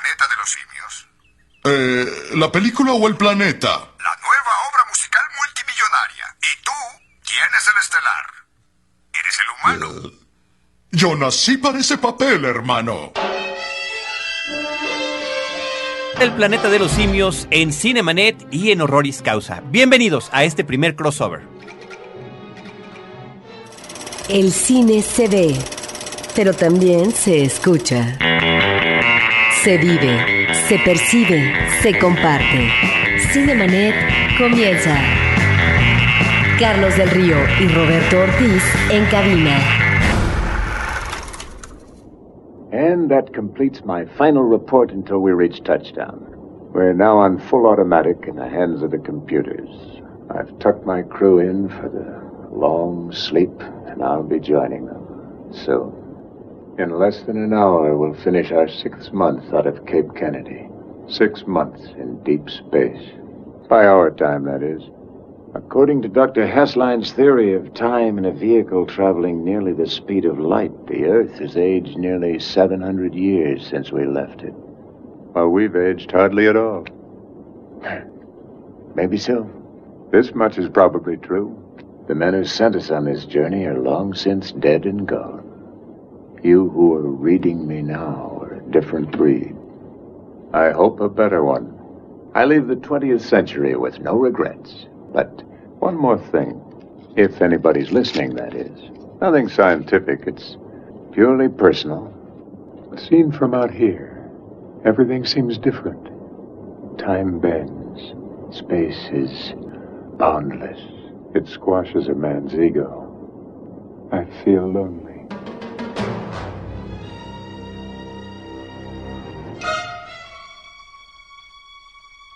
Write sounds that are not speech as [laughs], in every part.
planeta de los simios? Eh, ¿La película o el planeta? La nueva obra musical multimillonaria. Y tú tienes el estelar. Eres el humano. Eh, yo nací para ese papel, hermano. El planeta de los simios en Cinemanet y en Horroris Causa. Bienvenidos a este primer crossover. El cine se ve, pero también se escucha. Se vive, se percibe, se comparte. Cinemanet comienza. Carlos del Río y Roberto Ortiz en cabina. And that completes my final report until we reach touchdown. We're now on full automatic in the hands of the computers. I've tucked my crew in for the long sleep, and I'll be joining them soon. In less than an hour, we'll finish our sixth month out of Cape Kennedy. Six months in deep space. By our time, that is. According to Dr. Hassline's theory of time in a vehicle traveling nearly the speed of light, the Earth has aged nearly 700 years since we left it. While we've aged hardly at all. [laughs] Maybe so. This much is probably true. The men who sent us on this journey are long since dead and gone. You who are reading me now are a different breed. I hope a better one. I leave the 20th century with no regrets. But one more thing. If anybody's listening, that is. Nothing scientific, it's purely personal. Seen from out here, everything seems different. Time bends. Space is boundless. It squashes a man's ego. I feel lonely.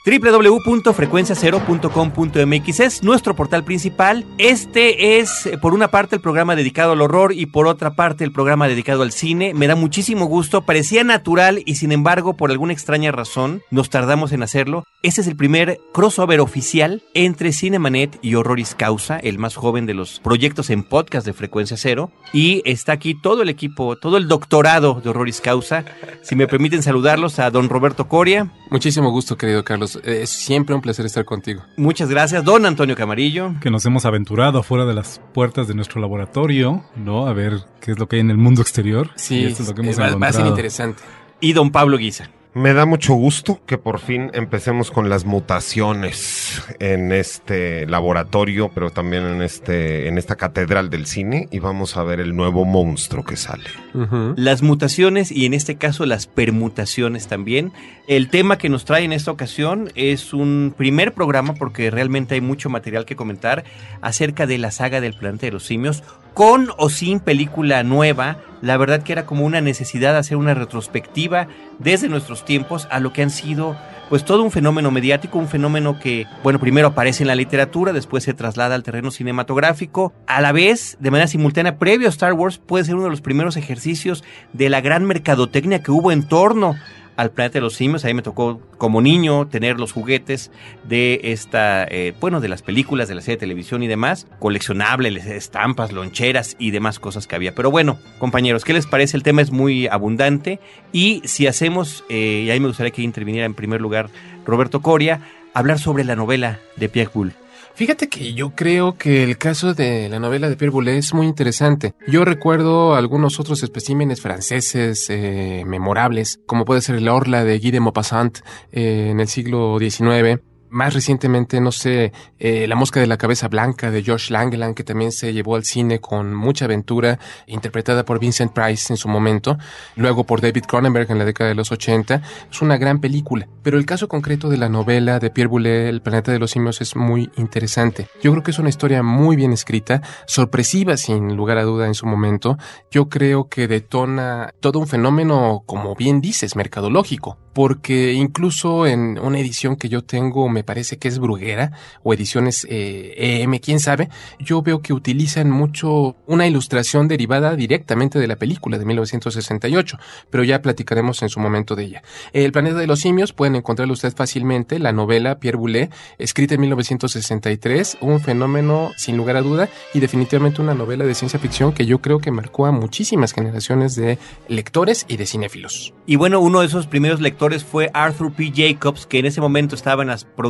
www.frecuenciacero.com.mx es nuestro portal principal. Este es, eh, por una parte, el programa dedicado al horror y por otra parte, el programa dedicado al cine. Me da muchísimo gusto, parecía natural y sin embargo, por alguna extraña razón, nos tardamos en hacerlo. Este es el primer crossover oficial entre Cinemanet y Horroris Causa, el más joven de los proyectos en podcast de Frecuencia Cero. Y está aquí todo el equipo, todo el doctorado de Horroris Causa. Si me permiten saludarlos a don Roberto Coria. Muchísimo gusto, querido Carlos. Es siempre un placer estar contigo. Muchas gracias, don Antonio Camarillo. Que nos hemos aventurado afuera de las puertas de nuestro laboratorio, ¿no? A ver qué es lo que hay en el mundo exterior. Sí, es lo que hemos va, va a ser interesante. Y don Pablo Guisa. Me da mucho gusto que por fin empecemos con las mutaciones en este laboratorio, pero también en este en esta catedral del cine y vamos a ver el nuevo monstruo que sale. Uh -huh. Las mutaciones y en este caso las permutaciones también. El tema que nos trae en esta ocasión es un primer programa porque realmente hay mucho material que comentar acerca de la saga del planeta de los simios con o sin película nueva, la verdad que era como una necesidad hacer una retrospectiva desde nuestros tiempos a lo que han sido pues todo un fenómeno mediático, un fenómeno que, bueno, primero aparece en la literatura, después se traslada al terreno cinematográfico, a la vez, de manera simultánea, previo a Star Wars, puede ser uno de los primeros ejercicios de la gran mercadotecnia que hubo en torno al planeta de los simios. Ahí me tocó como niño tener los juguetes de esta, eh, bueno, de las películas, de la serie de televisión y demás, coleccionables, estampas, loncheras y demás cosas que había. Pero bueno, compañeros, ¿qué les parece? El tema es muy abundante y si hacemos, eh, y ahí me gustaría que interviniera en primer lugar Roberto Coria, hablar sobre la novela de Pierre Boulle. Fíjate que yo creo que el caso de la novela de Pierre Boulet es muy interesante. Yo recuerdo algunos otros especímenes franceses eh, memorables, como puede ser el Orla de Guy de Maupassant eh, en el siglo XIX, más recientemente, no sé, eh, La mosca de la cabeza blanca de George Langeland, que también se llevó al cine con mucha aventura, interpretada por Vincent Price en su momento, luego por David Cronenberg en la década de los 80. Es una gran película, pero el caso concreto de la novela de Pierre Boulet, El planeta de los simios, es muy interesante. Yo creo que es una historia muy bien escrita, sorpresiva sin lugar a duda en su momento. Yo creo que detona todo un fenómeno, como bien dices, mercadológico porque incluso en una edición que yo tengo me parece que es Bruguera o ediciones eh, EM, quién sabe, yo veo que utilizan mucho una ilustración derivada directamente de la película de 1968, pero ya platicaremos en su momento de ella. El planeta de los simios pueden encontrarlo usted fácilmente, la novela Pierre Boulet, escrita en 1963, un fenómeno sin lugar a duda y definitivamente una novela de ciencia ficción que yo creo que marcó a muchísimas generaciones de lectores y de cinéfilos. Y bueno, uno de esos primeros lectores fue Arthur P. Jacobs, que en ese momento estaba en las producciones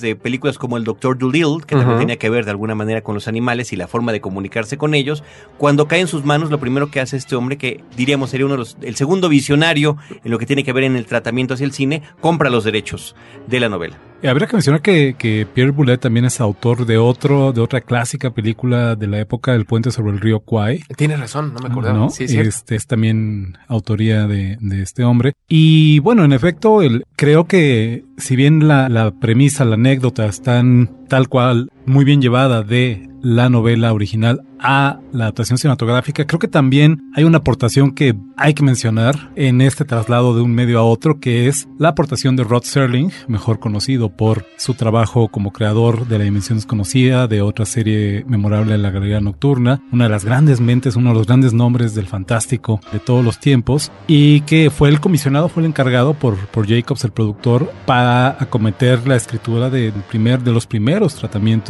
de películas como El Doctor Dolittle, que también tenía que ver de alguna manera con los animales y la forma de comunicarse con ellos. Cuando cae en sus manos, lo primero que hace este hombre, que diríamos sería uno de los, el segundo visionario en lo que tiene que ver en el tratamiento hacia el cine, compra los derechos de la novela. Y habría que mencionar que, que Pierre Boulet también es autor de otro, de otra clásica película de la época del puente sobre el río Kwai. Tienes razón, no me acordaba. ¿no? Sí, es este es también autoría de, de este hombre. Y bueno, en efecto, el, creo que si bien la, la premisa, la anécdota están tal cual muy bien llevada de la novela original a la adaptación cinematográfica, creo que también hay una aportación que hay que mencionar en este traslado de un medio a otro, que es la aportación de Rod Serling, mejor conocido por su trabajo como creador de La Dimensión Desconocida, de otra serie memorable de la Galería Nocturna, una de las grandes mentes, uno de los grandes nombres del fantástico de todos los tiempos, y que fue el comisionado, fue el encargado por, por Jacobs, el productor, para acometer la escritura del primer, de los primeros tratamientos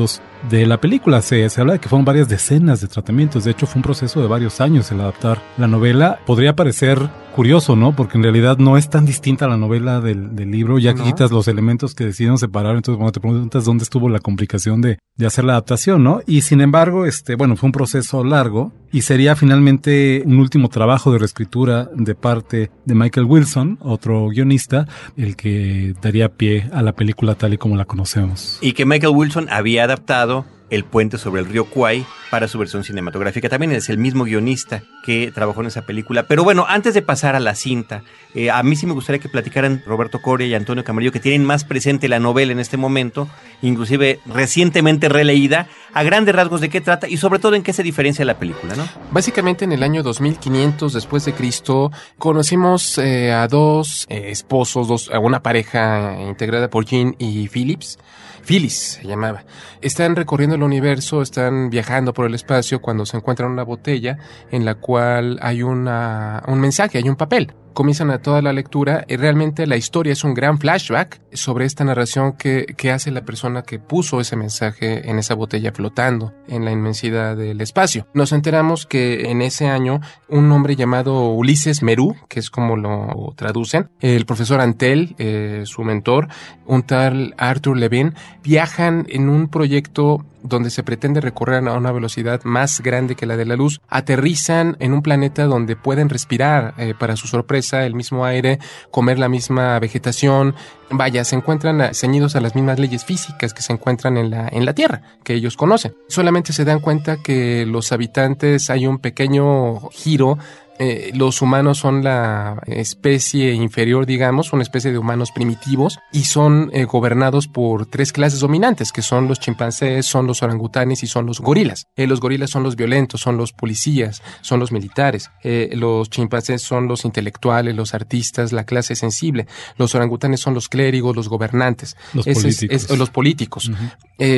de la película. Se, se habla de que fueron varias decenas de tratamientos. De hecho, fue un proceso de varios años el adaptar la novela. Podría parecer curioso, ¿no? Porque en realidad no es tan distinta la novela del, del libro, ya que No. quitas los elementos que decidieron separar. Entonces, cuando te preguntas dónde estuvo la complicación de, de hacer la adaptación, ¿no? Y sin embargo, este, bueno, fue un proceso largo y sería finalmente un último trabajo de reescritura de parte de Michael Wilson, otro guionista, el que daría pie a la película tal y como la conocemos. Y que Michael Wilson había adaptado El puente sobre el río Kwai para su versión cinematográfica. También es el mismo guionista que trabajó en esa película. Pero bueno, antes de pasar a la cinta, eh, a mí sí me gustaría que platicaran Roberto Coria y Antonio Camarillo, que tienen más presente la novela en este momento, inclusive recientemente releída, a grandes rasgos de qué trata y sobre todo en qué se diferencia la película, ¿no? Básicamente en el año 2500 después de Cristo conocimos eh, a dos eh, esposos, dos, a una pareja integrada por Jean y Phillips. Phyllis se llamaba. Están recorriendo el universo, están viajando por el espacio cuando se encuentran una botella en la cual hay una, un mensaje, hay un papel. Comienzan a toda la lectura y realmente la historia es un gran flashback sobre esta narración que, que hace la persona que puso ese mensaje en esa botella flotando en la inmensidad del espacio. Nos enteramos que en ese año un hombre llamado Ulises Merú, que es como lo traducen, el profesor Antel, eh, su mentor, un tal Arthur Levin, viajan en un proyecto donde se pretende recorrer a una velocidad más grande que la de la luz, aterrizan en un planeta donde pueden respirar, eh, para su sorpresa, el mismo aire, comer la misma vegetación, vaya, se encuentran a- ceñidos a las mismas leyes físicas que se encuentran en la, en la Tierra, que ellos conocen. Solamente se dan cuenta que los habitantes hay un pequeño giro eh, los humanos son la especie inferior, digamos, una especie de humanos primitivos y son eh, gobernados por tres clases dominantes, que son los chimpancés, son los orangutanes y son los gorilas. Eh, los gorilas son los violentos, son los policías, son los militares. Eh, los chimpancés son los intelectuales, los artistas, la clase sensible. Los orangutanes son los clérigos, los gobernantes. Los es- políticos. es- los políticos.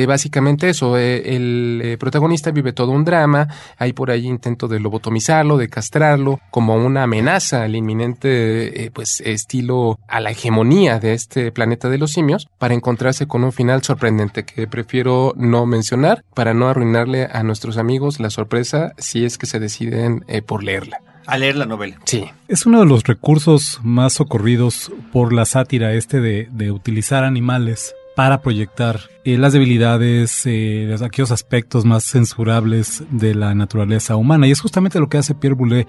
Básicamente eso, el protagonista vive todo un drama, hay por ahí intento de lobotomizarlo, de castrarlo, como una amenaza al inminente, eh, pues, estilo a la hegemonía de este planeta de los simios, para encontrarse con un final sorprendente que prefiero no mencionar para no arruinarle a nuestros amigos la sorpresa si es que se deciden eh, por leerla. A leer la novela. Sí. Es uno de los recursos más socorridos por la sátira este de, de utilizar animales para proyectar eh, las debilidades, eh, los- aquellos aspectos más censurables de la naturaleza humana. Y es justamente lo que hace Pierre Boulet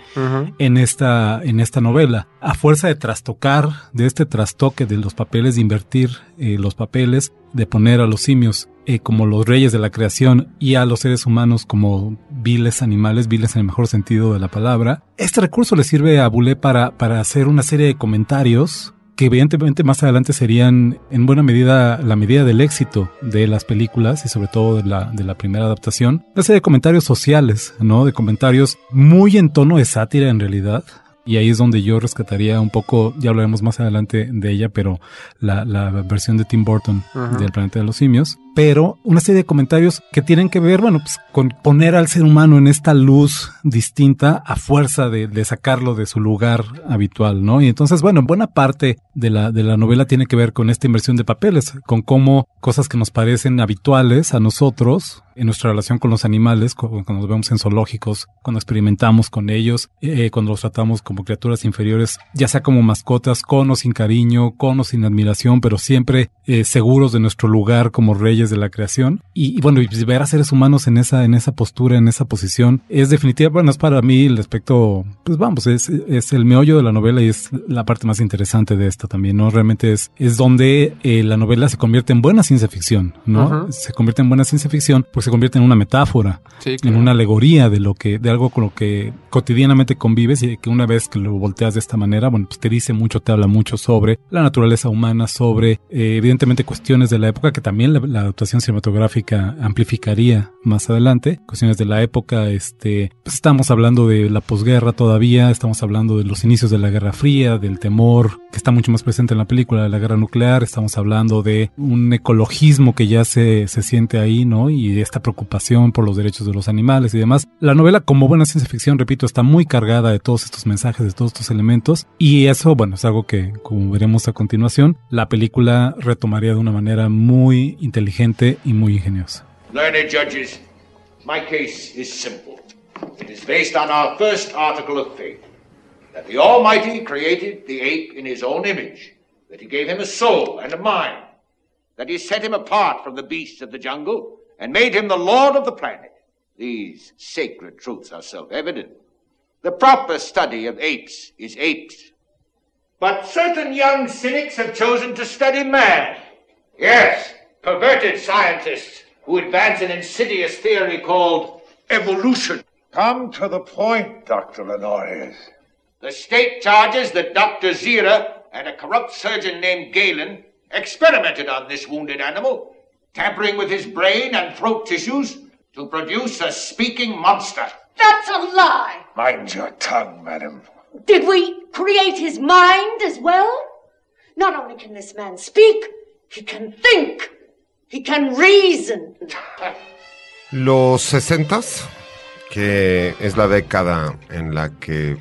en esta, en esta novela. A fuerza de trastocar, de este trastoque de los papeles, de invertir eh, los papeles, de poner a los simios como los reyes de la creación y a los seres humanos como viles animales, viles en el mejor sentido de la palabra. Este recurso le sirve a Boulet para, para hacer una serie de comentarios que evidentemente más adelante serían en buena medida la medida del éxito de las películas y sobre todo de la, de la primera adaptación. Una serie de comentarios sociales, ¿no? De comentarios muy en tono de sátira en realidad. Y ahí es donde yo rescataría un poco, ya hablaremos más adelante de ella, pero la, la versión de Tim Burton del Planeta de los Simios, pero una serie de comentarios que tienen que ver, bueno, pues con poner al ser humano en esta luz distinta a fuerza de, de sacarlo de su lugar habitual, ¿no? Y entonces, bueno, buena parte de la, de la novela tiene que ver con esta inversión de papeles, con cómo cosas que nos parecen habituales a nosotros, en nuestra relación con los animales, cuando nos vemos en zoológicos, cuando experimentamos con ellos, eh, cuando los tratamos como criaturas inferiores, ya sea como mascotas, con o sin cariño, con o sin admiración, pero siempre eh, seguros de nuestro lugar como reyes de la creación. Y, y, bueno, y ver a seres humanos en esa, en esa postura, en esa posición, es definitiva, bueno, es para mí el aspecto, pues vamos, es, es el meollo de la novela y es la parte más interesante de esta también, ¿no? Realmente es, es donde eh, la novela se convierte en buena ciencia ficción, ¿no? Uh -huh. Se convierte en buena ciencia ficción, pues se convierte en una metáfora, Sí, claro. en una alegoría de lo que, de algo con lo que cotidianamente convives y que una vez que lo volteas de esta manera, bueno, pues te dice mucho, te habla mucho sobre la naturaleza humana, sobre eh, evidentemente cuestiones de la época que también la, la, adaptación cinematográfica amplificaría más adelante, cuestiones de la época, este, pues estamos hablando de la posguerra todavía, estamos hablando de los inicios de la Guerra Fría, del temor que está mucho más presente en la película de la guerra nuclear, estamos hablando de un ecologismo que ya se, se siente ahí, ¿no? Y esta preocupación por los derechos de los animales y demás. La novela, como buena ciencia ficción, repito, está muy cargada de todos estos mensajes, de todos estos elementos, y eso, bueno, es algo que, como veremos a continuación, la película retomaría de una manera muy inteligente y muy ingeniosa. Learned judges, my case is simple. It is based on our first article of faith that the Almighty created the ape in his own image, that he gave him a soul and a mind, that he set him apart from the beasts of the jungle and made him the lord of the planet. These sacred truths are self evident. The proper study of apes is apes. But certain young cynics have chosen to study man. Yes, perverted scientists who advance an insidious theory called evolution. Come to the point, Dr. Lenorius. The state charges that Dr. Zira and a corrupt surgeon named Galen experimented on this wounded animal, tampering with his brain and throat tissues to produce a speaking monster. That's a lie. Mind your tongue, madam. Did we create his mind as well? Not only can this man speak, he can think. He can reason. Los sesentas, que es la década en la que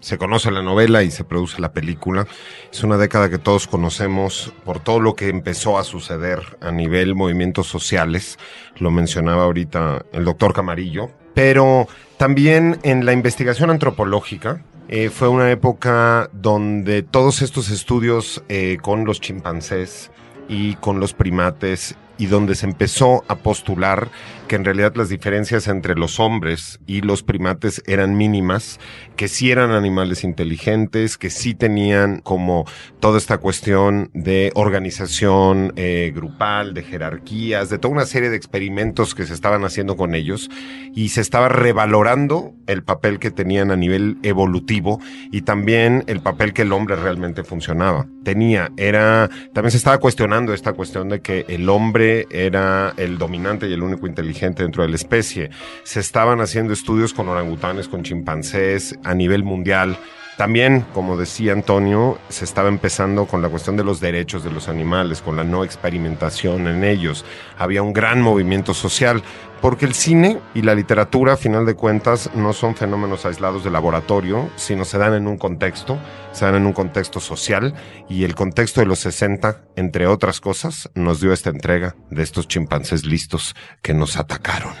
se conoce la novela y se produce la película. Es una década que todos conocemos por todo lo que empezó a suceder a nivel movimientos sociales. Lo mencionaba ahorita el doctor Camarillo. Pero también en la investigación antropológica, eh, fue una época donde todos estos estudios eh, con los chimpancés y con los primates y donde se empezó a postular que en realidad las diferencias entre los hombres y los primates eran mínimas, que sí eran animales inteligentes, que sí tenían como toda esta cuestión de organización eh, grupal, de jerarquías, de toda una serie de experimentos que se estaban haciendo con ellos y se estaba revalorando el papel que tenían a nivel evolutivo y también el papel que el hombre realmente funcionaba. Tenía, era, también se estaba cuestionando esta cuestión de que el hombre era el dominante y el único inteligente dentro de la especie. Se estaban haciendo estudios con orangutanes, con chimpancés a nivel mundial. También, como decía Antonio, se estaba empezando con la cuestión de los derechos de los animales, con la no experimentación en ellos. Había un gran movimiento social, porque el cine y la literatura, a final de cuentas, no son fenómenos aislados de laboratorio, sino se dan en un contexto, se dan en un contexto social, y el contexto de los 60, entre otras cosas, nos dio esta entrega de estos chimpancés listos que nos atacaron.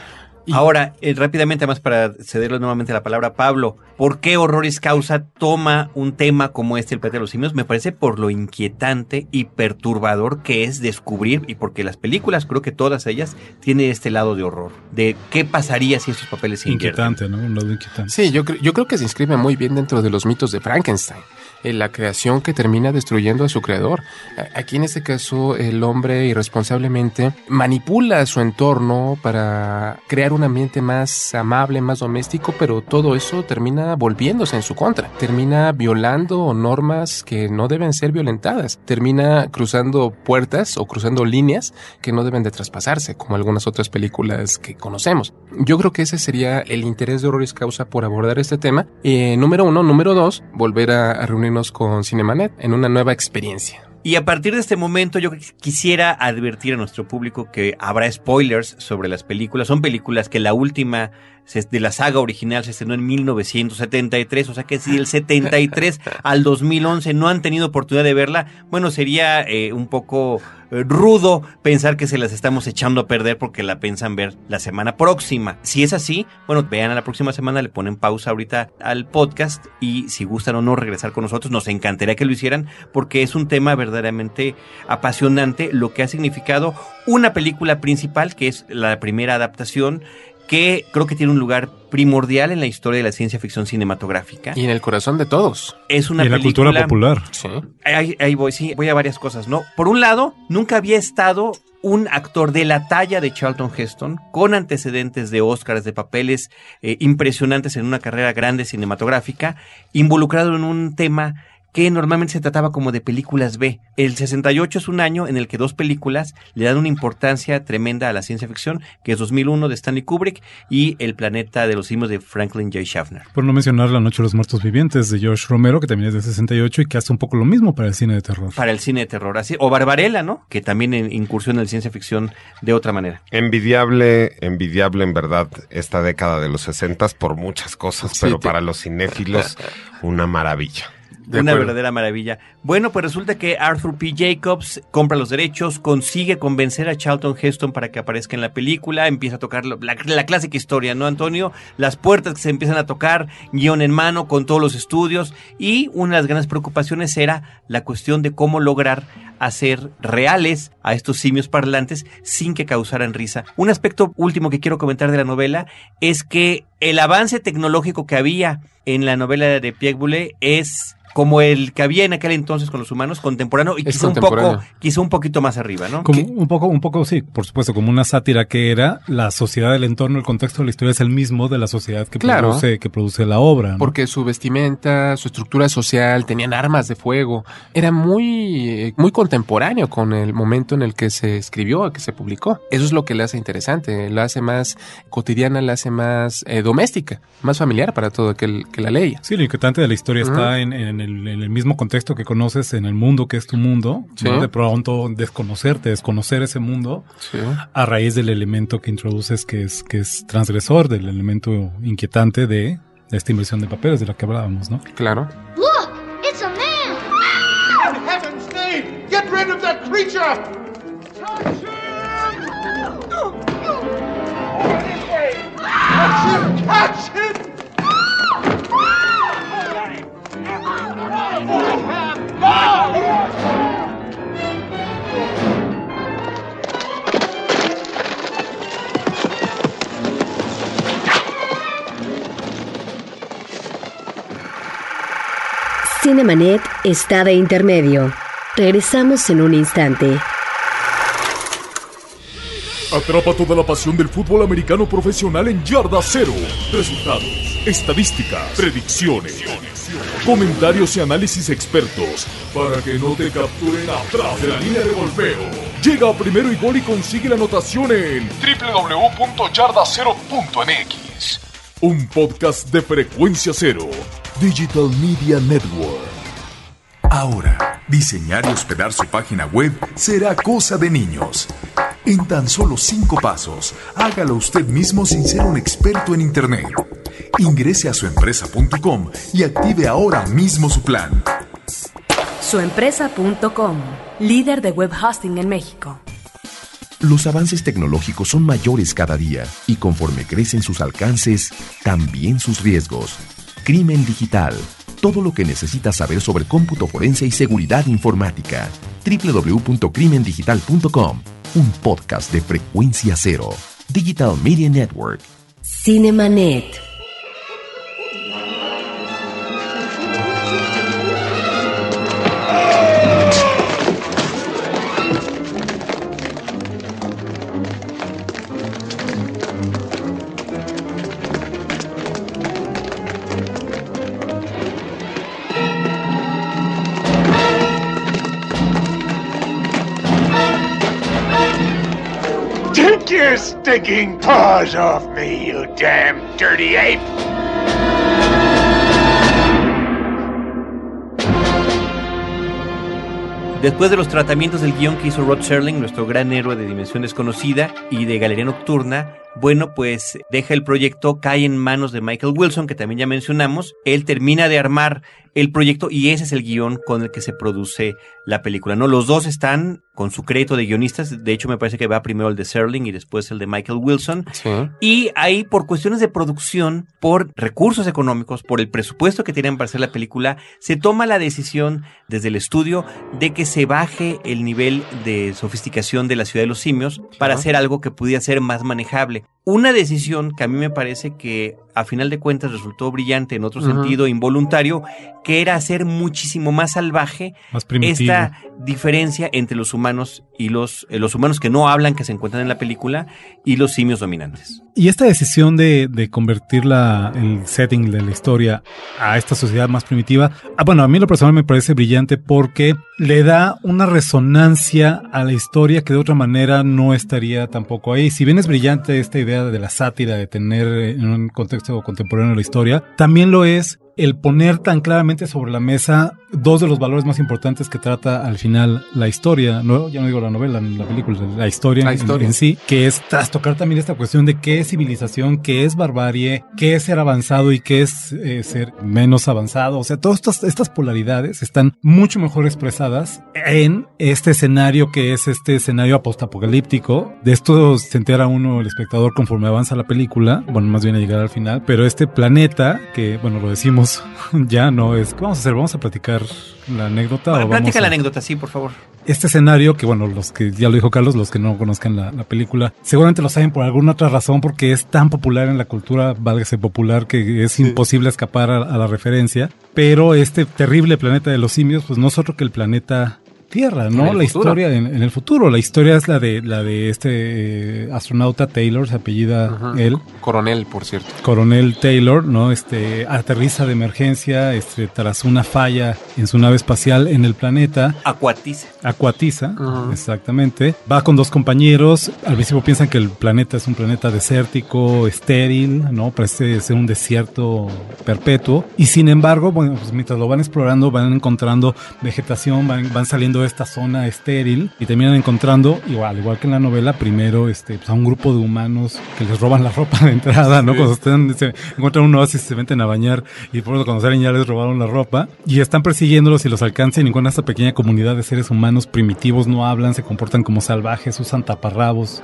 Ahora, eh, rápidamente, más para cederle nuevamente la palabra a Pablo, ¿por qué Horroris Causa toma un tema como este, el planeta de los simios? Me parece por lo inquietante y perturbador que es descubrir, y porque las películas, creo que todas ellas, tienen este lado de horror, de qué pasaría si estos papeles se Inquietante, ¿no? Un lado inquietante. Sí, yo, yo creo que se inscribe muy bien dentro de los mitos de Frankenstein en la creación que termina destruyendo a su creador. Aquí en este caso el hombre irresponsablemente manipula su entorno para crear un ambiente más amable, más doméstico, pero todo eso termina volviéndose en su contra. Termina violando normas que no deben ser violentadas. Termina cruzando puertas o cruzando líneas que no deben de traspasarse, como algunas otras películas que conocemos. Yo creo que ese sería el interés de Horroris Causa por abordar este tema. Eh, número uno. Número dos, volver a, a con Cinemanet en una nueva experiencia. Y a partir de este momento yo quisiera advertir a nuestro público que habrá spoilers sobre las películas. Son películas que la última de la saga original se estrenó en 1973, o sea que si del 73 al 2011 no han tenido oportunidad de verla, bueno, sería eh, un poco eh, rudo pensar que se las estamos echando a perder porque la piensan ver la semana próxima. Si es así, bueno, vean a la próxima semana, le ponen pausa ahorita al podcast y si gustan o no regresar con nosotros, nos encantaría que lo hicieran porque es un tema verdaderamente apasionante, lo que ha significado una película principal, que es la primera adaptación, que creo que tiene un lugar primordial en la historia de la ciencia ficción cinematográfica. Y en el corazón de todos. Es una y en la cultura popular. Sí. Ahí, ahí voy, sí, voy a varias cosas, ¿no? Por un lado, nunca había estado un actor de la talla de Charlton Heston, con antecedentes de Oscars, de papeles eh, impresionantes en una carrera grande cinematográfica, involucrado en un tema que normalmente se trataba como de películas B. El 68 es un año en el que dos películas le dan una importancia tremenda a la ciencia ficción, que es 2001 de Stanley Kubrick y El planeta de los simios de Franklin J. Schaffner. Por no mencionar La Noche de los Muertos Vivientes de George Romero, que también es de 68 y que hace un poco lo mismo para el cine de terror. Para el cine de terror, así. O Barbarella, ¿no? Que también incursiona en la ciencia ficción de otra manera. Envidiable, envidiable en verdad esta década de los 60 por muchas cosas, Sí, pero te- para los cinéfilos una maravilla. De una acuerdo. verdadera maravilla. Bueno, pues resulta que Arthur P. Jacobs compra los derechos, consigue convencer a Charlton Heston para que aparezca en la película, empieza a tocar la, la clásica historia, ¿no, Antonio? Las puertas que se empiezan a tocar, guion en mano, con todos los estudios, y una de las grandes preocupaciones era la cuestión de cómo lograr hacer reales a estos simios parlantes sin que causaran risa. Un aspecto último que quiero comentar de la novela es que el avance tecnológico que había en la novela de Pierre Boulet es como el que había en aquel entonces con los humanos, contemporáneo y Es quizá un poco, quizá un poquito más arriba, ¿no? Como un poco, un poco, sí, por supuesto, como una sátira que era la sociedad del entorno, el contexto de la historia es el mismo de la sociedad que Claro. produce, que produce la obra. ¿no? Porque su vestimenta, su estructura social, tenían armas de fuego. Era muy, eh, muy contemporáneo con el momento en el que se escribió, que se publicó. Eso es lo que le hace interesante, lo hace más cotidiana, la hace más eh, doméstica, más familiar para todo aquel que la leía. Sí, lo inquietante de la historia está en, en el, en el mismo contexto que conoces en el mundo que es tu mundo. Sí. ¿no? De pronto desconocerte, desconocer ese mundo Sí. a raíz del elemento que introduces que es, que es transgresor, del elemento inquietante de, de esta inversión de papeles de la que hablábamos, ¿no? Claro. Look! It's a man! In heaven's name, get rid of that creature! Catch him! Catch him! Cinemanet está de intermedio. Regresamos en un instante. Atrapa toda la pasión del fútbol americano profesional en Yarda Cero. Resultados, estadísticas, predicciones, comentarios y análisis expertos para que no te capturen atrás de la línea de golpeo. Llega a primero y gol y consigue la anotación en www.yardacero.mx. Un podcast de frecuencia cero. Digital Media Network. Ahora, diseñar y hospedar su página web será cosa de niños. En tan solo cinco pasos, hágalo usted mismo sin ser un experto en Internet. Ingrese a suempresa.com y active ahora mismo su plan. Suempresa.com, líder de web hosting en México. Los avances tecnológicos son mayores cada día y conforme crecen sus alcances, también sus riesgos. Crimen digital. Todo lo que necesitas saber sobre cómputo forense y seguridad informática. www.crimendigital.com. Un podcast de frecuencia cero. Digital Media Network. Cinemanet. Stinking paws off me, you damn dirty ape! Después de los tratamientos del guion que hizo Rod Serling, nuestro gran héroe de Dimensión Desconocida y de Galería Nocturna, bueno, pues deja el proyecto, cae en manos de Michael Wilson, que también ya mencionamos. Él termina de armar el proyecto y ese es el guion con el que se produce la película. No, los dos están con su crédito de guionistas. De hecho, me parece que va primero el de Serling y después el de Michael Wilson. Y ahí, por cuestiones de producción, por recursos económicos, por el presupuesto que tienen para hacer la película, se toma la decisión desde el estudio de que se baje el nivel de sofisticación de la ciudad de los simios para hacer algo que pudiera ser más manejable. Una decisión que a mí me parece que a final de cuentas resultó brillante en otro sentido, involuntario, que era hacer muchísimo más salvaje esta diferencia entre los humanos y los, eh, los humanos que no hablan, que se encuentran en la película, y los simios dominantes. Y esta decisión de, de convertir la, el setting de la historia a esta sociedad más primitiva, ah, bueno, a mí lo personal me parece brillante porque le da una resonancia a la historia que de otra manera no estaría tampoco ahí. Si bien es brillante esta idea de la sátira, de tener en un contexto contemporáneo la historia, también lo es el poner tan claramente sobre la mesa dos de los valores más importantes que trata al final la historia, no, ya no digo la novela, la película, la historia, La historia. En, en sí, que es trastocar también esta cuestión de qué es civilización, qué es barbarie, qué es ser avanzado y qué es eh, ser menos avanzado. O sea, todas estas, estas polaridades están mucho mejor expresadas en este escenario que es este escenario postapocalíptico. De esto se entera uno, el espectador, conforme avanza la película, bueno, más bien a llegar al final, pero este planeta, que bueno, lo decimos [laughs] ya, no es, ¿qué vamos a hacer? Vamos a platicar la anécdota. Bueno, o vamos platica a- la anécdota, sí, por favor. este escenario, que bueno, los que ya lo dijo Carlos, los que no conozcan la, la película, seguramente lo saben por alguna otra razón, porque es tan popular en la cultura, válgase popular, que es imposible escapar a, a la referencia. Pero este terrible planeta de los simios, pues no es otro que el planeta Tierra, ¿no? La futuro. historia en, en el futuro. La historia es la de la de este eh, astronauta Taylor, se apellida él. Coronel, por cierto. Coronel Taylor, ¿no? Este aterriza de emergencia este, tras una falla en su nave espacial en el planeta. Acuatiza. Acuatiza, exactamente. Va con dos compañeros. Al principio piensan que el planeta es un planeta desértico, estéril, ¿no? Parece ser un desierto perpetuo. Y sin embargo, bueno, pues mientras lo van explorando, van encontrando vegetación, van, van saliendo esta zona estéril y terminan encontrando, igual, igual que en la novela, primero este, pues, a un grupo de humanos que les roban la ropa de entrada, ¿no? Sí. Cuando están, se encuentran un oasis, se meten a bañar y por cuando salen ya les robaron la ropa y están persiguiéndolos y los alcanzan y encuentran esta pequeña comunidad de seres humanos primitivos, no hablan, se comportan como salvajes, usan taparrabos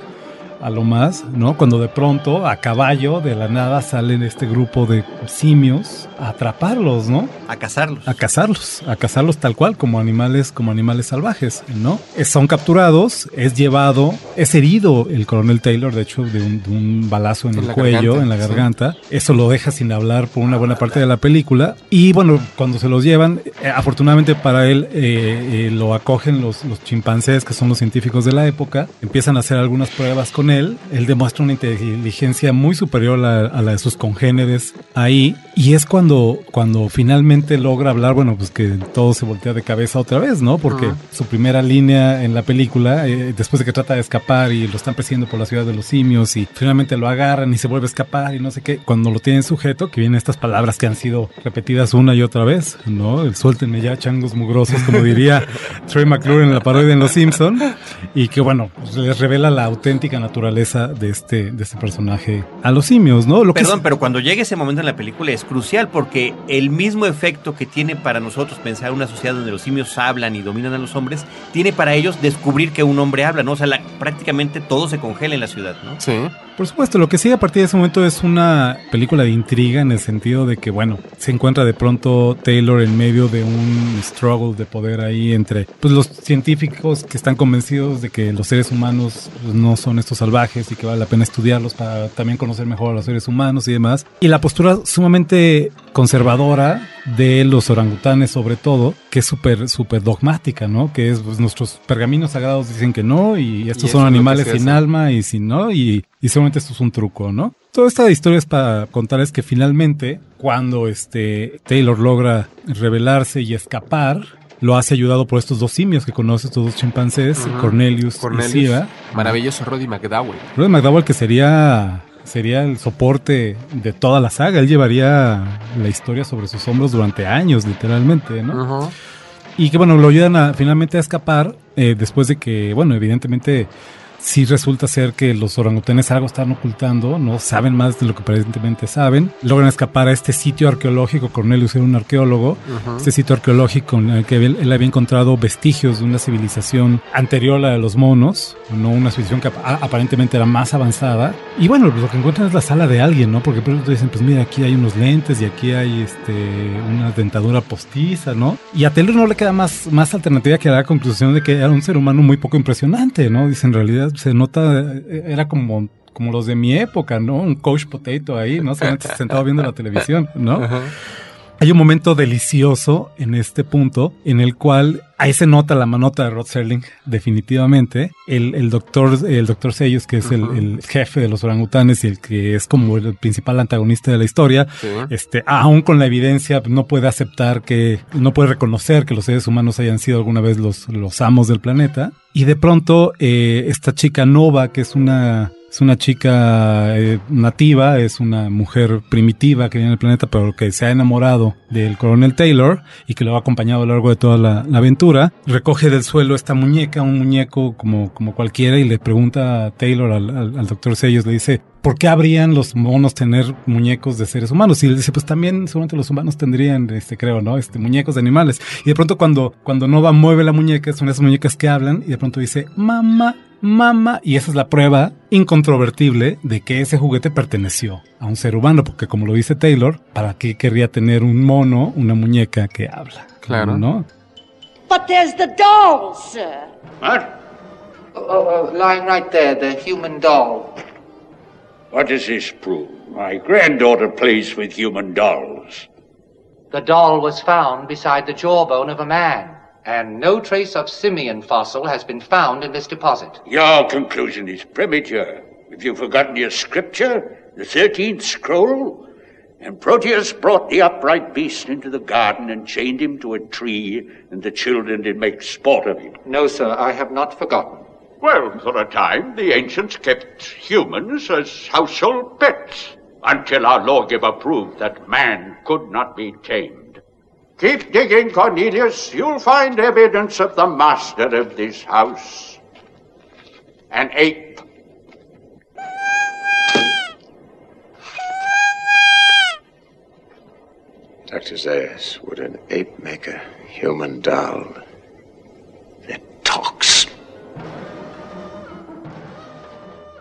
a lo más, ¿no? Cuando de pronto, a caballo, de la nada, salen este grupo de simios a atraparlos, ¿no? A cazarlos. A cazarlos, a cazarlos tal cual, como animales, como animales salvajes, ¿no? Son capturados, es llevado, es herido el coronel Taylor, de hecho, de un, de un balazo en, En el cuello, garganta, en la sí. garganta. Eso lo deja sin hablar por una buena parte de la película. Y bueno, cuando se los llevan, eh, afortunadamente para él, eh, eh, lo acogen los, los chimpancés, que son los científicos de la época. Empiezan a hacer algunas pruebas con él. Él demuestra una inteligencia muy superior a, a la de sus congéneres ahí. Y es cuando, cuando finalmente logra hablar, bueno, pues que todo se voltea de cabeza otra vez, ¿no? Porque su primera línea en la película, eh, después de que trata de escapar y lo están persiguiendo por la ciudad de los simios y finalmente lo agarran y se vuelve a escapar y no sé qué, cuando lo tienen sujeto, que vienen estas palabras que han sido repetidas una y otra vez, ¿no? El suéltenme ya, changos mugrosos, como diría [laughs] Troy McClure en la parodia en Los Simpson y que bueno, pues, les revela la auténtica naturaleza de este, de este personaje a los simios, ¿no? Lo que Perdón, es- pero cuando llegue ese momento en la película es crucial porque el mismo efecto que tiene para nosotros pensar una sociedad donde los simios hablan y dominan a los hombres, tiene para ellos descubrir que un hombre habla, ¿no? O sea, la- prácticamente todo se congela en la ciudad, ¿no? Sí. Por supuesto, lo que sigue a partir de ese momento es una película de intriga en el sentido de que, bueno, se encuentra de pronto Taylor en medio de un struggle de poder ahí entre pues, los científicos que están convencidos de que los seres humanos pues, no son estos salvajes y que vale la pena estudiarlos para también conocer mejor a los seres humanos y demás. Y la postura sumamente conservadora de los orangutanes sobre todo, que es súper, súper dogmática, ¿no? Que es, pues, nuestros pergaminos sagrados dicen que no y estos Y son animales sin alma y si no, y, y seguramente esto es un truco, ¿no? Toda esta historia es para contarles que finalmente, cuando este Taylor logra rebelarse y escapar, lo hace ayudado por estos dos simios que conoce, estos dos chimpancés. Cornelius, Cornelius. y Siva. Maravilloso Roddy McDowell. Roddy McDowell que sería sería el soporte de toda la saga. Él llevaría la historia sobre sus hombros durante años, literalmente, ¿no? y que bueno, lo ayudan a, finalmente a escapar eh, después de que, bueno, evidentemente sí resulta ser que los orangutanes algo están ocultando, no saben más de lo que aparentemente saben. Logran escapar a este sitio arqueológico, Cornelius era un arqueólogo, este sitio arqueológico en el que él, había encontrado vestigios de una civilización anterior a la de los monos, no una civilización que ap aparentemente era más avanzada. Y bueno, lo que encuentran es la sala de alguien, ¿no? Porque pronto dicen, pues mira, aquí hay unos lentes y aquí hay este una dentadura postiza, ¿no? Y a Taylor no le queda más, más alternativa que a la conclusión de que era un ser humano muy poco impresionante, ¿no? Dice, en realidad se nota, era como, como los de mi época, ¿no? Un coach potato ahí, ¿no? Sentado viendo la televisión, ¿no? Hay un momento delicioso en este punto en el cual ahí se nota la manota de Rod Serling, definitivamente. El, el doctor, el doctor Sellos, que es uh -huh. el, el, jefe de los orangutanes y el que es como el principal antagonista de la historia, sí. este, aún con la evidencia, no puede aceptar que, no puede reconocer que los seres humanos hayan sido alguna vez los, los amos del planeta. Y de pronto, eh, esta chica Nova, que es una es una chica eh, nativa, es una mujer primitiva que viene al planeta, pero que se ha enamorado del coronel Taylor y que lo ha acompañado a lo largo de toda la, aventura. Recoge del suelo esta muñeca, un muñeco como, como cualquiera, y le pregunta a Taylor, al doctor Sellos, le dice, ¿por qué habrían los monos tener muñecos de seres humanos? Y él dice, pues también seguramente los humanos tendrían, este, creo, ¿no? Este, muñecos de animales. Y de pronto cuando, cuando Nova mueve la muñeca, son esas muñecas que hablan, y de pronto dice, mamá, mamá. Y esa es la prueba incontrovertible de que ese juguete perteneció a un ser humano, porque como lo dice Taylor, ¿para qué querría tener un mono, una muñeca que habla? Claro. ¿No? But there's the doll, sir. What? Oh, oh, lying right there, the human doll. What does this prove? My granddaughter plays with human dolls. The doll was found beside the jawbone of a man, and no trace of simian fossil has been found in this deposit. Your conclusion is premature. Have you forgotten your scripture, the 13th scroll? And Proteus brought the upright beast into the garden and chained him to a tree, and the children did make sport of him. No, sir, I have not forgotten. Well, for a time, the ancients kept humans as household pets, until our lawgiver proved that man could not be tamed. Keep digging, Cornelius. You'll find evidence of the master of this house. An ape. Dr. Zayas, would an ape make a human doll that talks?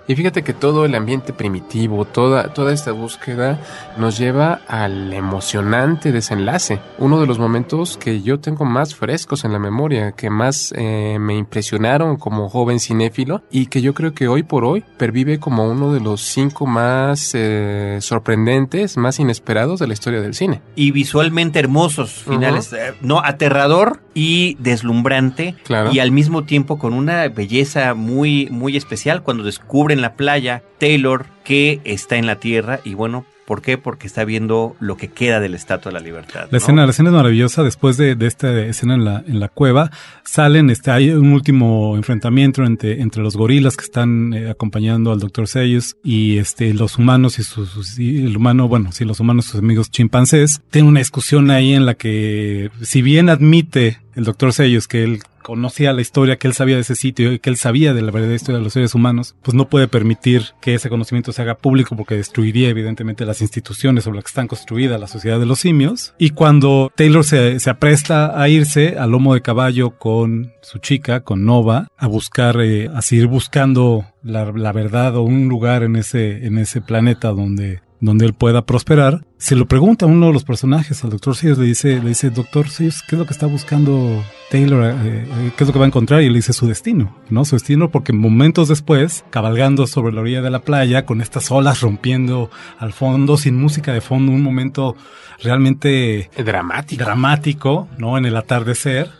Y fíjate que todo el ambiente primitivo, toda, toda esta búsqueda nos lleva al emocionante desenlace. Uno de los momentos que yo tengo más frescos en la memoria, que más eh, me impresionaron como joven cinéfilo y que yo creo que hoy por hoy pervive como uno de los cinco más eh, sorprendentes, más inesperados de la historia del cine. Y visualmente hermosos finales, uh -huh. no aterrador y deslumbrante claro. y al mismo tiempo con una belleza muy muy especial cuando descubren en la playa Taylor que está en la tierra y bueno, ¿por qué? Porque está viendo lo que queda de la Estatua de la Libertad. La escena, la escena es maravillosa. Después de, de esta escena en la, en la cueva, salen, este, hay un último enfrentamiento entre, entre los gorilas que están eh, acompañando al Dr. Seyus y este, los humanos y sus, sus y el humano, bueno, sí, los humanos, sus amigos chimpancés. Tienen una discusión ahí en la que, si bien admite el Dr. Seyus que él conocía la historia, que él sabía de ese sitio y que él sabía de la verdadera historia de los seres humanos, pues no puede permitir que ese conocimiento se haga público porque destruiría evidentemente las instituciones sobre las que están construidas la sociedad de los simios. Y cuando Taylor se, se apresta a irse al lomo de caballo con su chica, con Nova, a buscar, eh, a seguir buscando la, la verdad o un lugar en ese, en ese planeta donde donde él pueda prosperar, se lo pregunta a uno de los personajes, al doctor Seuss, le dice, le dice, doctor Seuss, ¿qué es lo que está buscando Taylor? Eh, ¿Qué es lo que va a encontrar? Y le dice su destino, ¿no? Su destino porque momentos después, cabalgando sobre la orilla de la playa, con estas olas rompiendo al fondo, sin música de fondo, un momento realmente dramático, dramático ¿no? En el atardecer.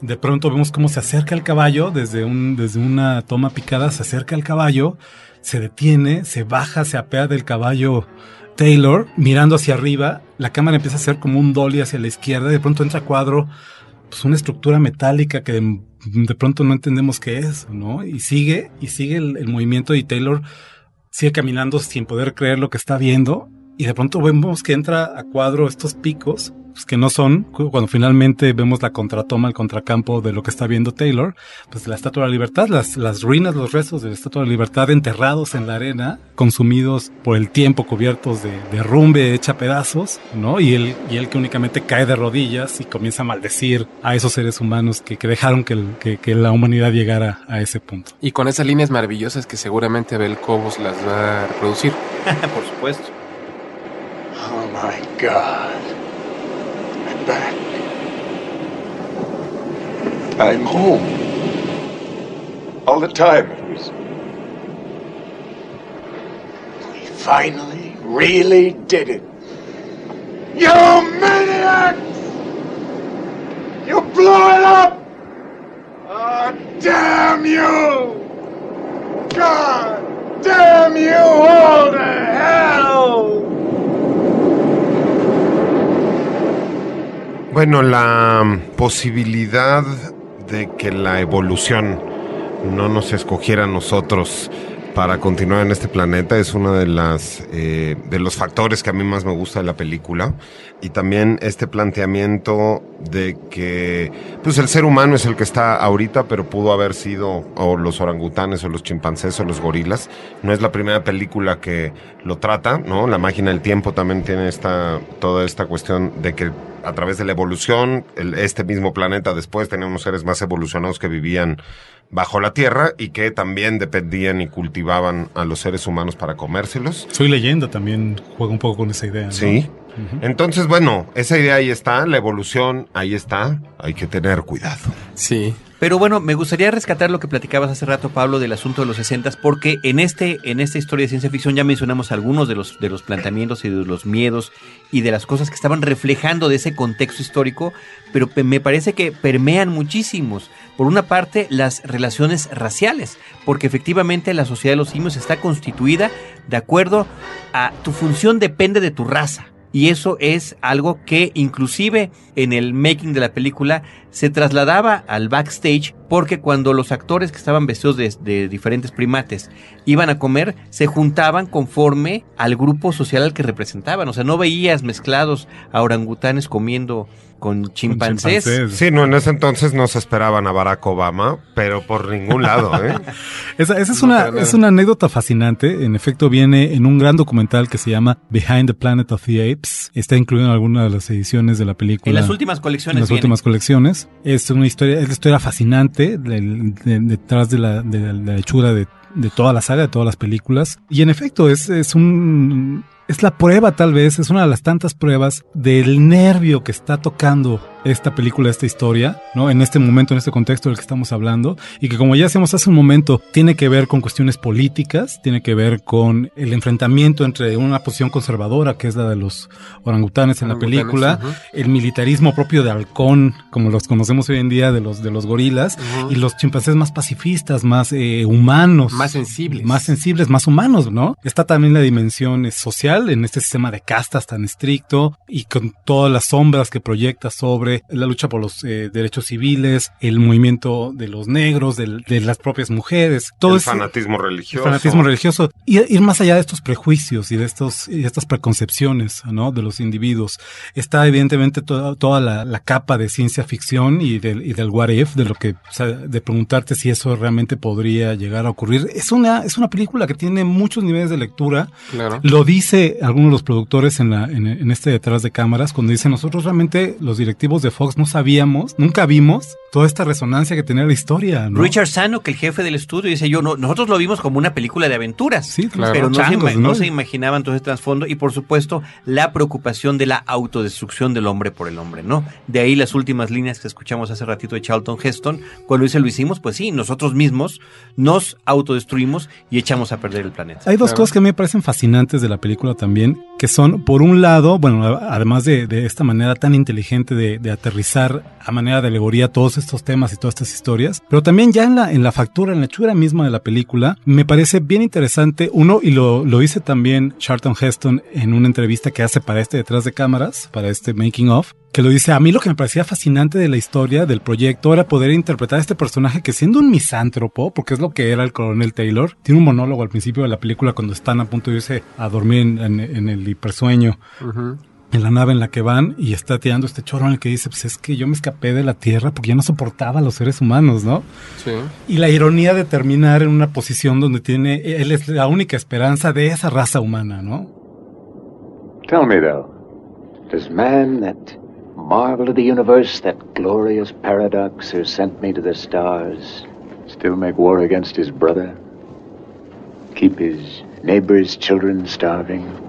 De pronto vemos cómo se acerca el caballo, desde, un, desde una toma picada, se acerca el caballo, se detiene, se baja, se apea del caballo Taylor, mirando hacia arriba, la cámara empieza a hacer como un dolly hacia la izquierda, y de pronto entra cuadro pues una estructura metálica que de, de, pronto no entendemos qué es, ¿no? Y sigue, y sigue el, el movimiento y Taylor sigue caminando sin poder creer lo que está viendo, y de pronto vemos que entra a cuadro estos picos pues, que no son, cu- cuando finalmente vemos la contratoma, el contracampo de lo que está viendo Taylor, pues la Estatua de la Libertad, las, las ruinas, los restos de la Estatua de la Libertad enterrados en la arena, consumidos por el tiempo, cubiertos de derrumbe, hecha pedazos, ¿no? Y él, y él que únicamente cae de rodillas y comienza a maldecir a esos seres humanos que, que dejaron que, el- que, que la humanidad llegara a ese punto. Y con esas líneas maravillosas que seguramente Abel Cobos las va a reproducir. [laughs] Por supuesto. My God. I'm back. I'm home. All the time it was. We finally, really did it. You maniacs! You blew it up! Oh, damn you! God damn you all to hell! Bueno, la posibilidad de que la evolución no nos escogiera a nosotros para continuar en este planeta es uno de las eh, de los factores que a mí más me gusta de la película. Y también este planteamiento de que pues el ser humano es el que está ahorita pero pudo haber sido o los orangutanes o los chimpancés o los gorilas. No es la primera película que lo trata no la máquina del tiempo también tiene esta toda esta cuestión de que a través de la evolución, el- este mismo planeta después tenía unos seres más evolucionados que vivían bajo la tierra y que también dependían y cultivaban a los seres humanos para comérselos. Soy leyenda también juega un poco con esa idea. ¿no? Sí. Entonces, bueno, esa idea ahí está, la evolución ahí está, hay que tener cuidado. Sí. Pero bueno, me gustaría rescatar lo que platicabas hace rato, Pablo, del asunto de los 60 porque en este en esta historia de ciencia ficción ya mencionamos algunos de los de los planteamientos y de los miedos y de las cosas que estaban reflejando de ese contexto histórico, pero pe- me parece que permean muchísimos. Por una parte, las relaciones raciales, porque efectivamente la sociedad de los simios está constituida de acuerdo a tu función depende de tu raza. Y eso es algo que inclusive en el making de la película se trasladaba al backstage porque cuando los actores que estaban vestidos de, diferentes primates iban a comer, se juntaban conforme al grupo social al que representaban. O sea, no veías mezclados a orangutanes comiendo con chimpancés. Sí, no, en ese entonces no se esperaban a Barack Obama, pero por ningún lado, ¿eh? [laughs] Esa, esa es, No, una, es una anécdota fascinante. En efecto, viene en un gran documental que se llama Behind the Planet of the Apes. Está incluido en alguna de las ediciones de la película. En las últimas colecciones En las viene. últimas colecciones. Es una historia, es la historia fascinante del- de- detrás de la, de la hechura de, de toda la saga, de todas las películas. Y en efecto, es, es un, es la prueba tal vez, es una de las tantas pruebas del nervio que está tocando esta película, esta historia, ¿no? En este momento, en este contexto del que estamos hablando, y que como ya decíamos hace un momento, tiene que ver con cuestiones políticas, tiene que ver con el enfrentamiento entre una posición conservadora, que es la de los orangutanes en la película, ujú. el militarismo propio de halcón, como los conocemos hoy en día de los, de los gorilas, Ujú. y los chimpancés más pacifistas, más eh, humanos. Más sensibles. Más sensibles, más humanos, ¿no? Está también la dimensión eh, social en este sistema de castas tan estricto y con todas las sombras que proyecta sobre la lucha por los eh, derechos civiles, el movimiento de los negros, del- de, las propias mujeres. Todo el ese- fanatismo el religioso. fanatismo religioso. Y ir más allá de estos prejuicios y de estos y de estas preconcepciones, ¿no? De los individuos. Está evidentemente toda, toda la, la capa de ciencia ficción y del, y del what if, de lo que, o sea, de preguntarte si eso realmente podría llegar a ocurrir. Es una, es una película que tiene muchos niveles de lectura. Claro. Lo dice algunos de los productores en, la, en, en este detrás de cámaras, cuando dicen nosotros realmente los directivos de Fox no sabíamos, nunca vimos toda esta resonancia que tenía la historia, ¿no? Richard Sano, que el jefe del estudio, dice yo, no, nosotros lo vimos como una película de aventuras, claro. pero no, Changos, se, ima- no ¿no? se imaginaban todo ese trasfondo y por supuesto la preocupación de la autodestrucción del hombre por el hombre, ¿no? De ahí las últimas líneas que escuchamos hace ratito de Charlton Heston, cuando dice lo hicimos, pues sí, nosotros mismos nos autodestruimos y echamos a perder el planeta. Hay dos cosas que a mí me parecen fascinantes de la película también, que son, por un lado, bueno, además de, de esta manera tan inteligente de, de aterrizar a manera de alegoría todos estos temas y todas estas historias, pero también ya en la, en la factura, en la hechura misma de la película, me parece bien interesante, uno, y lo, lo dice también Charlton Heston en una entrevista que hace para este detrás de cámaras, para este making of, que lo dice, a mí lo que me parecía fascinante de la historia, del proyecto, era poder interpretar a este personaje que siendo un misántropo, porque es lo que era el coronel Taylor, tiene un monólogo al principio de la película cuando están a punto de irse a dormir en, en- en el hipersueño. En la nave en la que van y está tirando este chorro en el que dice, pues es que yo me escapé de la Tierra porque ya no soportaba a los seres humanos, ¿no? Sí. Y la ironía de terminar en una posición donde tiene, él es la única esperanza de esa raza humana, ¿no? Tell me, though, does man, that marvel of the universe, that glorious paradox who sent me to the stars, still make war against his brother? Keep his neighbor's children starving?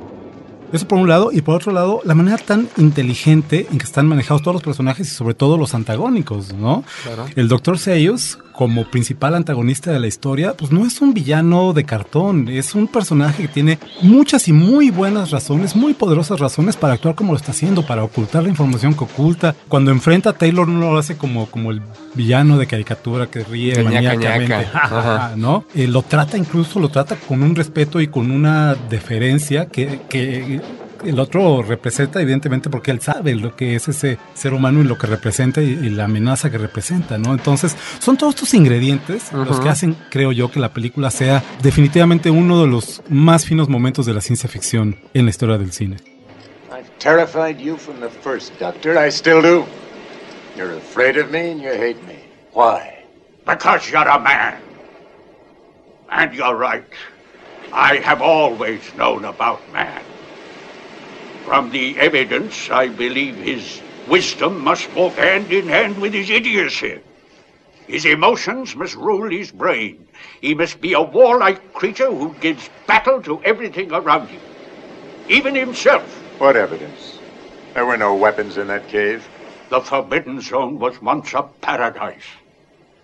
Eso por un lado, y por otro lado, la manera tan inteligente en que están manejados todos los personajes y sobre todo los antagónicos, ¿no? Claro. El Dr. Seuss, como principal antagonista de la historia, pues no es un villano de cartón, es un personaje que tiene muchas y muy buenas razones, muy poderosas razones para actuar como lo está haciendo, para ocultar la información que oculta. Cuando enfrenta a Taylor no lo hace como, como el villano de caricatura que ríe maníacamente. [laughs] ¿no? Eh, lo trata incluso, lo trata con un respeto y con una deferencia que, que el otro representa evidentemente porque él sabe lo que es ese ser humano y lo que representa y, y la amenaza que representa, ¿no? Entonces, son todos estos ingredientes los Ujú. que hacen, creo yo, que la película sea definitivamente uno de los más finos momentos de la ciencia ficción en la historia del cine. I've terrified you from the first, Doctor. I still do. You're afraid of me and you hate me. Why? Because you're a man. And you're right. I have always known about man. From the evidence, I believe his wisdom must walk hand in hand with his idiocy. His emotions must rule his brain. He must be a warlike creature who gives battle to everything around him, even himself. What evidence? There were no weapons in that cave. The Forbidden Zone was once a paradise.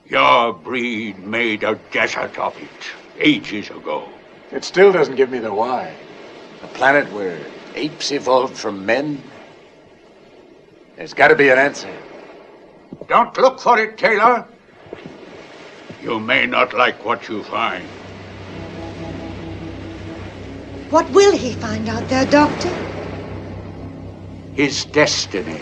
Your breed made a desert of it ages ago. It still doesn't give me the why. A planet where apes evolved from men? There's got to be an answer. Don't look for it, Taylor. You may not like what you find. What will he find out there, Doctor? His destiny.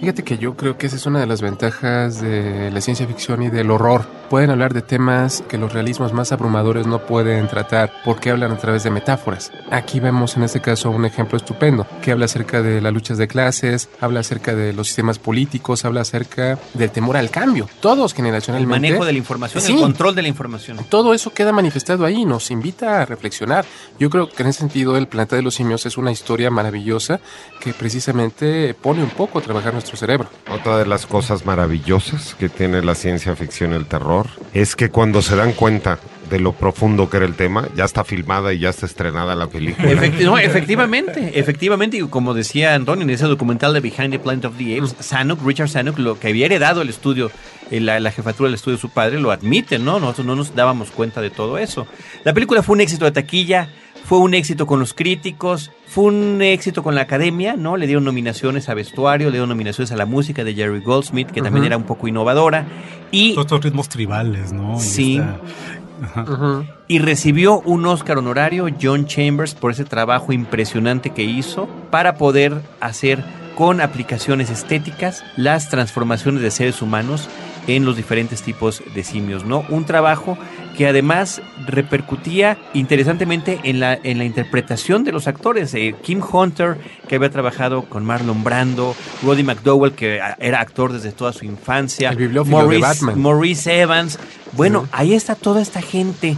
Fíjate que yo creo que esa es una de las ventajas de la ciencia ficción y del horror. Pueden hablar de temas que los realismos más abrumadores no pueden tratar porque hablan a través de metáforas. Aquí vemos en este caso un ejemplo estupendo que habla acerca de las luchas de clases, habla acerca de los sistemas políticos, habla acerca del temor al cambio. Todos El generacionalmente. manejo de la información, Sí. el control de la información. Todo eso queda manifestado ahí, nos invita a reflexionar. Yo creo que en ese sentido el planeta de los simios es una historia maravillosa que precisamente pone un poco a trabajar nuestro cerebro. Otra de las cosas maravillosas que tiene la ciencia ficción y el terror es que cuando se dan cuenta de lo profundo que era el tema, ya está filmada y ya está estrenada la película. No, efectivamente, efectivamente, y como decía Antonio en ese documental de Behind the Planet of the Apes, Sanuk, Richard Sanuk, lo que había heredado el estudio, eh, la, la jefatura del estudio de su padre, lo admite, ¿no? Nosotros no nos dábamos cuenta de todo eso. La película fue un éxito de taquilla, fue un éxito con los críticos, fue un éxito con la academia, ¿no? Le dieron nominaciones a vestuario, le dieron nominaciones a la música de Jerry Goldsmith, que también era un poco innovadora, y Todos estos ritmos tribales, ¿no? Y Sí. esta- Ajá. y recibió un Oscar honorario John Chambers por ese trabajo impresionante que hizo para poder hacer con aplicaciones estéticas las transformaciones de seres humanos en los diferentes tipos de simios, ¿no? Un trabajo que además repercutía interesantemente en la, en la interpretación de los actores. Eh, Kim Hunter, que había trabajado con Marlon Brando, Roddy McDowell, que era actor desde toda su infancia, El bibliófilo de Maurice, Batman. Maurice Evans. Bueno, ahí está toda esta gente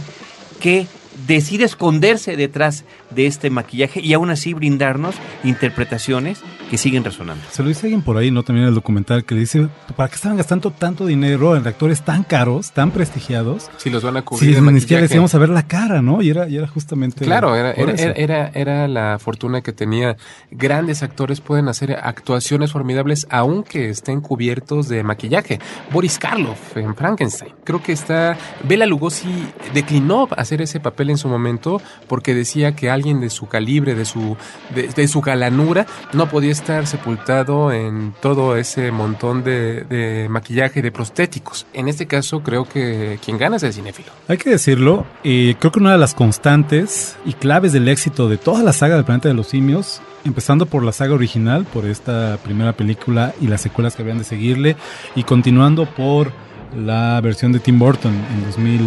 que decide esconderse detrás de este maquillaje y aún así brindarnos interpretaciones que siguen resonando. Se lo dice alguien por ahí, ¿no? También en el documental, que le dice, ¿para qué estaban gastando tanto dinero en actores tan caros, tan prestigiados? Si los van a cubrir Si de ni siquiera les íbamos a ver la cara, ¿no? Y era, y era justamente... Claro, era, era- era la fortuna que tenía. Grandes actores pueden hacer actuaciones formidables aunque estén cubiertos de maquillaje. Boris Karloff en Frankenstein. Creo que está... Bela Lugosi declinó hacer ese papel en su momento porque decía que alguien de su calibre, de su, de, de su galanura, no podía estar sepultado en todo ese montón de, de maquillaje y de prostéticos. En este caso, creo que quien gana es el cinéfilo. Hay que decirlo, y creo que una de las constantes y claves del éxito de toda la saga del planeta de los simios, empezando por la saga original, por esta primera película y las secuelas que habían de seguirle, y continuando por la versión de Tim Burton en 2000,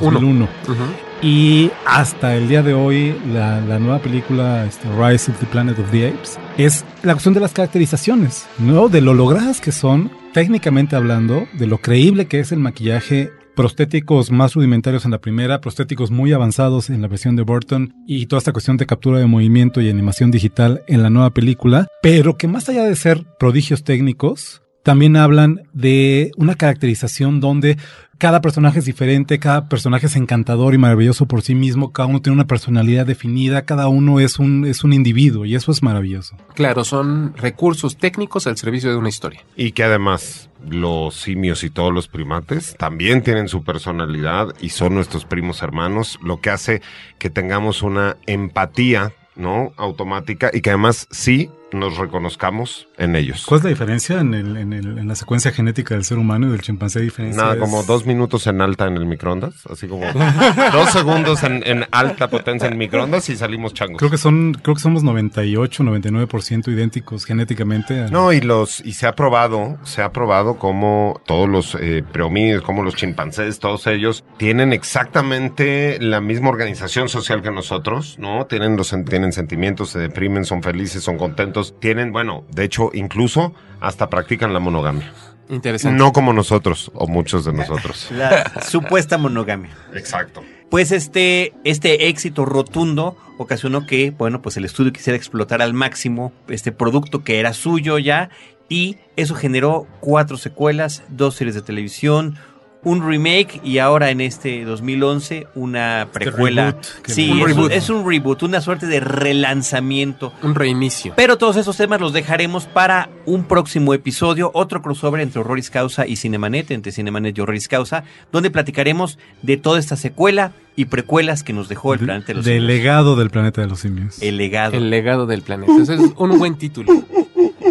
2001. Y hasta el día de hoy, la, la nueva película este, Rise of the Planet of the Apes es la cuestión de las caracterizaciones, ¿no? De lo logradas que son, técnicamente hablando, de lo creíble que es el maquillaje prostéticos más rudimentarios en la primera, prostéticos muy avanzados en la versión de Burton y toda esta cuestión de captura de movimiento y animación digital en la nueva película, pero que más allá de ser prodigios técnicos, también hablan de una caracterización donde cada personaje es diferente, cada personaje es encantador y maravilloso por sí mismo, cada uno tiene una personalidad definida, cada uno es un, es un individuo y eso es maravilloso. Claro, son recursos técnicos al servicio de una historia. Y que además los simios y todos los primates también tienen su personalidad y son nuestros primos hermanos, lo que hace que tengamos una empatía, ¿no? Automática y que además sí nos reconozcamos en ellos. ¿Cuál es la diferencia en, el, en, el, en la secuencia genética del ser humano y del chimpancé? Diferencia Nada, es- como dos minutos en alta en el microondas, así como [laughs] dos segundos en, en alta potencia en microondas y salimos changos. Creo que son, creo que somos 98, 99% idénticos genéticamente. a- No, y los y se ha probado, se ha probado como todos los eh, prehomínidos, como los chimpancés, todos ellos tienen exactamente la misma organización social que nosotros, ¿no? Tienen los tienen sentimientos, se deprimen, son felices, son contentos, tienen, bueno, de hecho, incluso hasta practican la monogamia. Interesante. No como nosotros o muchos de nosotros. [laughs] La supuesta monogamia. Exacto. Pues este, este éxito rotundo ocasionó que, bueno, pues el estudio quisiera explotar al máximo este producto que era suyo ya y eso generó cuatro secuelas, dos series de televisión, un remake y ahora en este 2011 una precuela. reboot, sí, Un es, reboot. Un, es un reboot, una suerte de relanzamiento. Un reinicio. Pero todos esos temas los dejaremos para un próximo episodio, otro crossover entre Horroris Causa y Cinemanet, entre Cinemanet y Horroris Causa, donde platicaremos de toda esta secuela y precuelas que nos dejó el planeta de los del simios. legado del planeta de los simios. El legado. El legado del planeta. Ese es un buen título.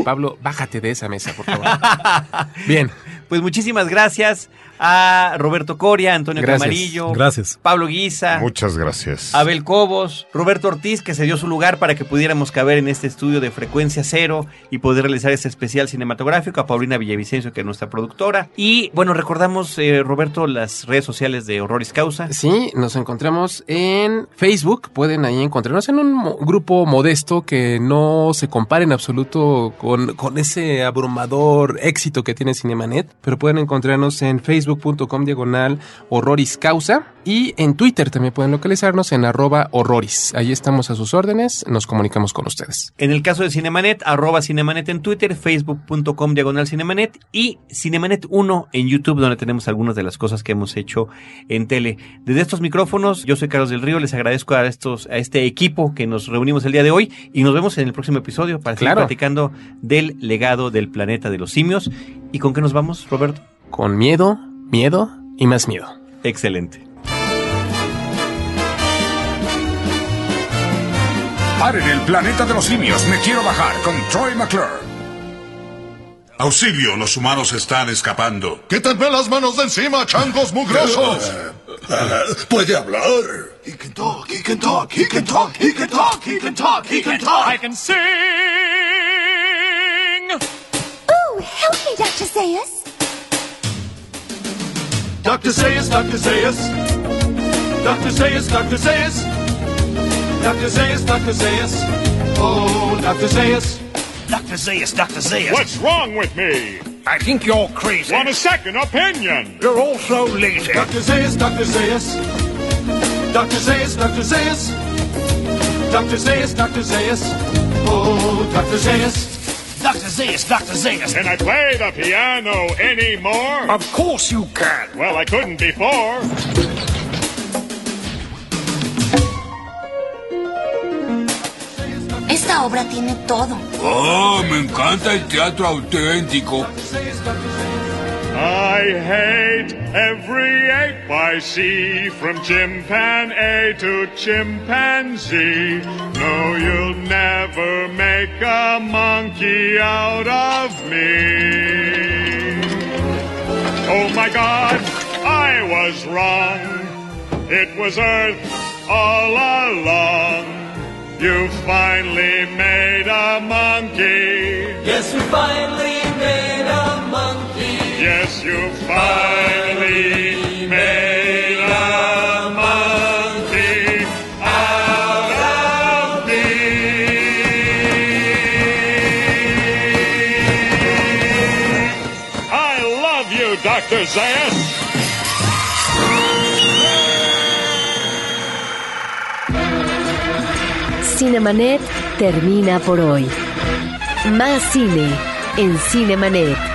Pablo, bájate de esa mesa, por favor. [laughs] Bien. Pues muchísimas gracias a Roberto Coria, Antonio Gracias. Camarillo, Gracias. Pablo Guisa, Muchas gracias. Abel Cobos, Roberto Ortiz, que se dio su lugar para que pudiéramos caber en este estudio de frecuencia cero y poder realizar este especial cinematográfico, a Paulina Villavicencio, que es nuestra productora. Y bueno, recordamos, eh, Roberto, las redes sociales de Horroris Causa. Sí, nos encontramos en Facebook. Pueden ahí encontrarnos en un grupo modesto que no se compara en absoluto con, con ese abrumador éxito que tiene Cinemanet. Pero pueden encontrarnos en facebook.com diagonal horroris causa. Y en Twitter también pueden localizarnos en arroba horroris. Ahí estamos a sus órdenes. Nos comunicamos con ustedes. En el caso de Cinemanet, arroba Cinemanet en Twitter, facebook.com diagonal Cinemanet y Cinemanet 1 en YouTube, donde tenemos algunas de las cosas que hemos hecho en tele. Desde estos micrófonos, yo soy Carlos del Río, les agradezco a, estos, a este equipo que nos reunimos el día de hoy y nos vemos en el próximo episodio para seguir Claro. platicando del legado del planeta de los simios. ¿Y con qué nos vamos, Roberto? Con miedo, miedo y más miedo. Excelente. Paren el planeta de los simios. Me quiero bajar con Troy McClure. Auxilio, los humanos están escapando. Quítenme las manos de encima, changos mugrosos. [laughs] Puede hablar. He can talk, he can talk, he can talk, he can talk, he can talk, he can talk. I can sing. Ooh, help me, Dr. Zayas. Dr. Zayas, Dr. Zayas. Dr. Zayas, Dr. Zayas. Dr. Zayas, Dr. Zayas. Oh, Dr. Zayas. Dr. Zayas, Dr. Zayas. What's wrong with me? I think you're crazy. Want a second opinion? You're also lazy. Dr. Zayas, Dr. Zayas. Dr. Zayas, Dr. Zayas. Dr. Zayas, Dr. Zayas. Oh, Dr. Zayas. Dr. Zayas, Dr. Zayas. Can I play the piano anymore? Of course you can. Well, I couldn't before. Esta obra tiene todo. Oh, me encanta el teatro auténtico. I hate every ape I see, from chimpanzee to chimpanzee. No, you'll never make a monkey out of me. Oh my God, I was wrong. It was Earth all along. You finally made a monkey. Yes, we finally made a monkey. Yes, you finally made a monkey out of me. I love you, Dr. Zayas. Cinemanet termina por hoy. Más cine en Cinemanet.